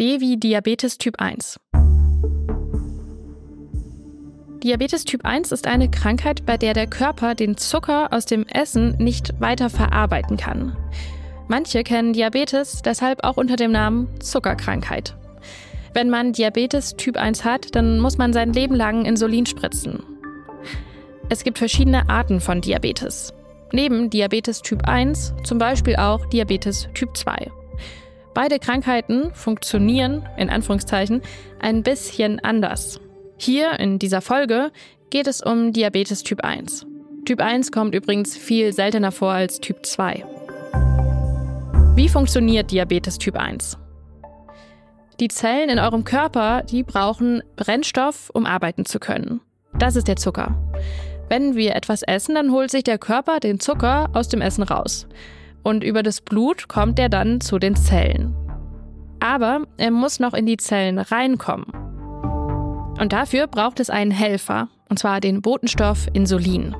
D wie Diabetes Typ 1. Diabetes Typ 1 ist eine Krankheit, bei der der Körper den Zucker aus dem Essen nicht weiter verarbeiten kann. Manche kennen Diabetes deshalb auch unter dem Namen Zuckerkrankheit. Wenn man Diabetes Typ 1 hat, dann muss man sein Leben lang Insulin spritzen. Es gibt verschiedene Arten von Diabetes. Neben Diabetes Typ 1 zum Beispiel auch Diabetes Typ 2. Beide Krankheiten funktionieren, in Anführungszeichen, ein bisschen anders. Hier in dieser Folge geht es um Diabetes Typ 1. Typ 1 kommt übrigens viel seltener vor als Typ 2. Wie funktioniert Diabetes Typ 1? Die Zellen in eurem Körper, die brauchen Brennstoff, um arbeiten zu können. Das ist der Zucker. Wenn wir etwas essen, dann holt sich der Körper den Zucker aus dem Essen raus und über das Blut kommt er dann zu den Zellen. Aber er muss noch in die Zellen reinkommen. Und dafür braucht es einen Helfer, und zwar den Botenstoff Insulin.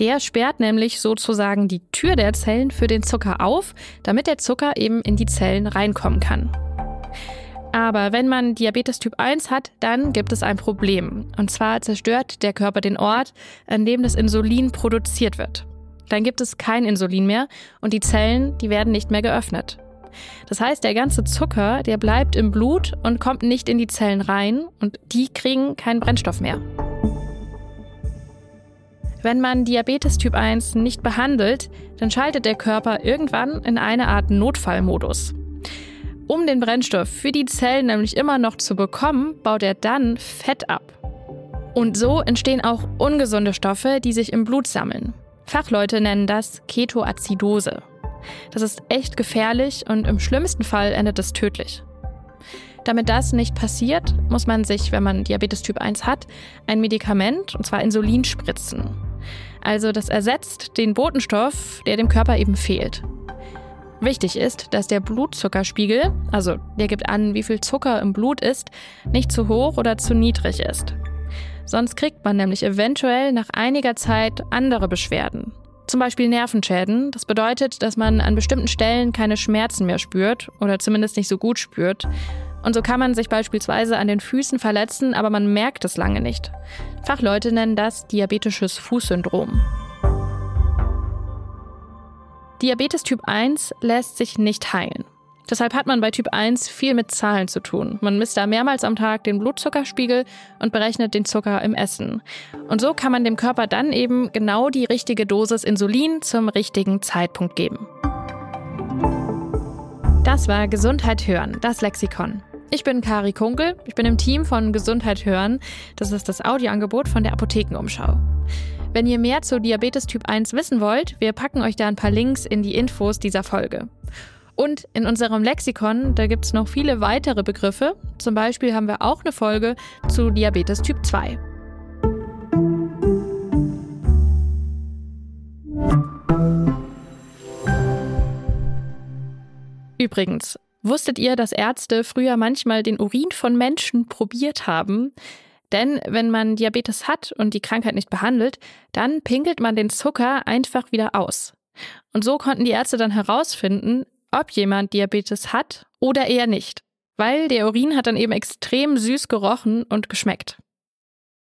Der sperrt nämlich sozusagen die Tür der Zellen für den Zucker auf, damit der Zucker eben in die Zellen reinkommen kann. Aber wenn man Diabetes Typ 1 hat, dann gibt es ein Problem. Und zwar zerstört der Körper den Ort, an dem das Insulin produziert wird dann gibt es kein Insulin mehr und die Zellen, die werden nicht mehr geöffnet. Das heißt, der ganze Zucker, der bleibt im Blut und kommt nicht in die Zellen rein und die kriegen keinen Brennstoff mehr. Wenn man Diabetes Typ 1 nicht behandelt, dann schaltet der Körper irgendwann in eine Art Notfallmodus. Um den Brennstoff für die Zellen nämlich immer noch zu bekommen, baut er dann Fett ab. Und so entstehen auch ungesunde Stoffe, die sich im Blut sammeln. Fachleute nennen das Ketoazidose. Das ist echt gefährlich und im schlimmsten Fall endet es tödlich. Damit das nicht passiert, muss man sich, wenn man Diabetes Typ 1 hat, ein Medikament, und zwar Insulin, spritzen. Also das ersetzt den Botenstoff, der dem Körper eben fehlt. Wichtig ist, dass der Blutzuckerspiegel, also der gibt an, wie viel Zucker im Blut ist, nicht zu hoch oder zu niedrig ist. Sonst kriegt man nämlich eventuell nach einiger Zeit andere Beschwerden. Zum Beispiel Nervenschäden. Das bedeutet, dass man an bestimmten Stellen keine Schmerzen mehr spürt oder zumindest nicht so gut spürt. Und so kann man sich beispielsweise an den Füßen verletzen, aber man merkt es lange nicht. Fachleute nennen das diabetisches Fußsyndrom. Diabetes Typ 1 lässt sich nicht heilen. Deshalb hat man bei Typ 1 viel mit Zahlen zu tun. Man misst da mehrmals am Tag den Blutzuckerspiegel und berechnet den Zucker im Essen. Und so kann man dem Körper dann eben genau die richtige Dosis Insulin zum richtigen Zeitpunkt geben. Das war Gesundheit hören, das Lexikon. Ich bin Kari Kunkel, ich bin im Team von Gesundheit hören. Das ist das Audioangebot von der Apothekenumschau. Wenn ihr mehr zu Diabetes Typ 1 wissen wollt, wir packen euch da ein paar Links in die Infos dieser Folge. Und in unserem Lexikon, da gibt es noch viele weitere Begriffe. Zum Beispiel haben wir auch eine Folge zu Diabetes Typ 2. Übrigens, wusstet ihr, dass Ärzte früher manchmal den Urin von Menschen probiert haben? Denn wenn man Diabetes hat und die Krankheit nicht behandelt, dann pinkelt man den Zucker einfach wieder aus. Und so konnten die Ärzte dann herausfinden, ob jemand Diabetes hat oder eher nicht. Weil der Urin hat dann eben extrem süß gerochen und geschmeckt.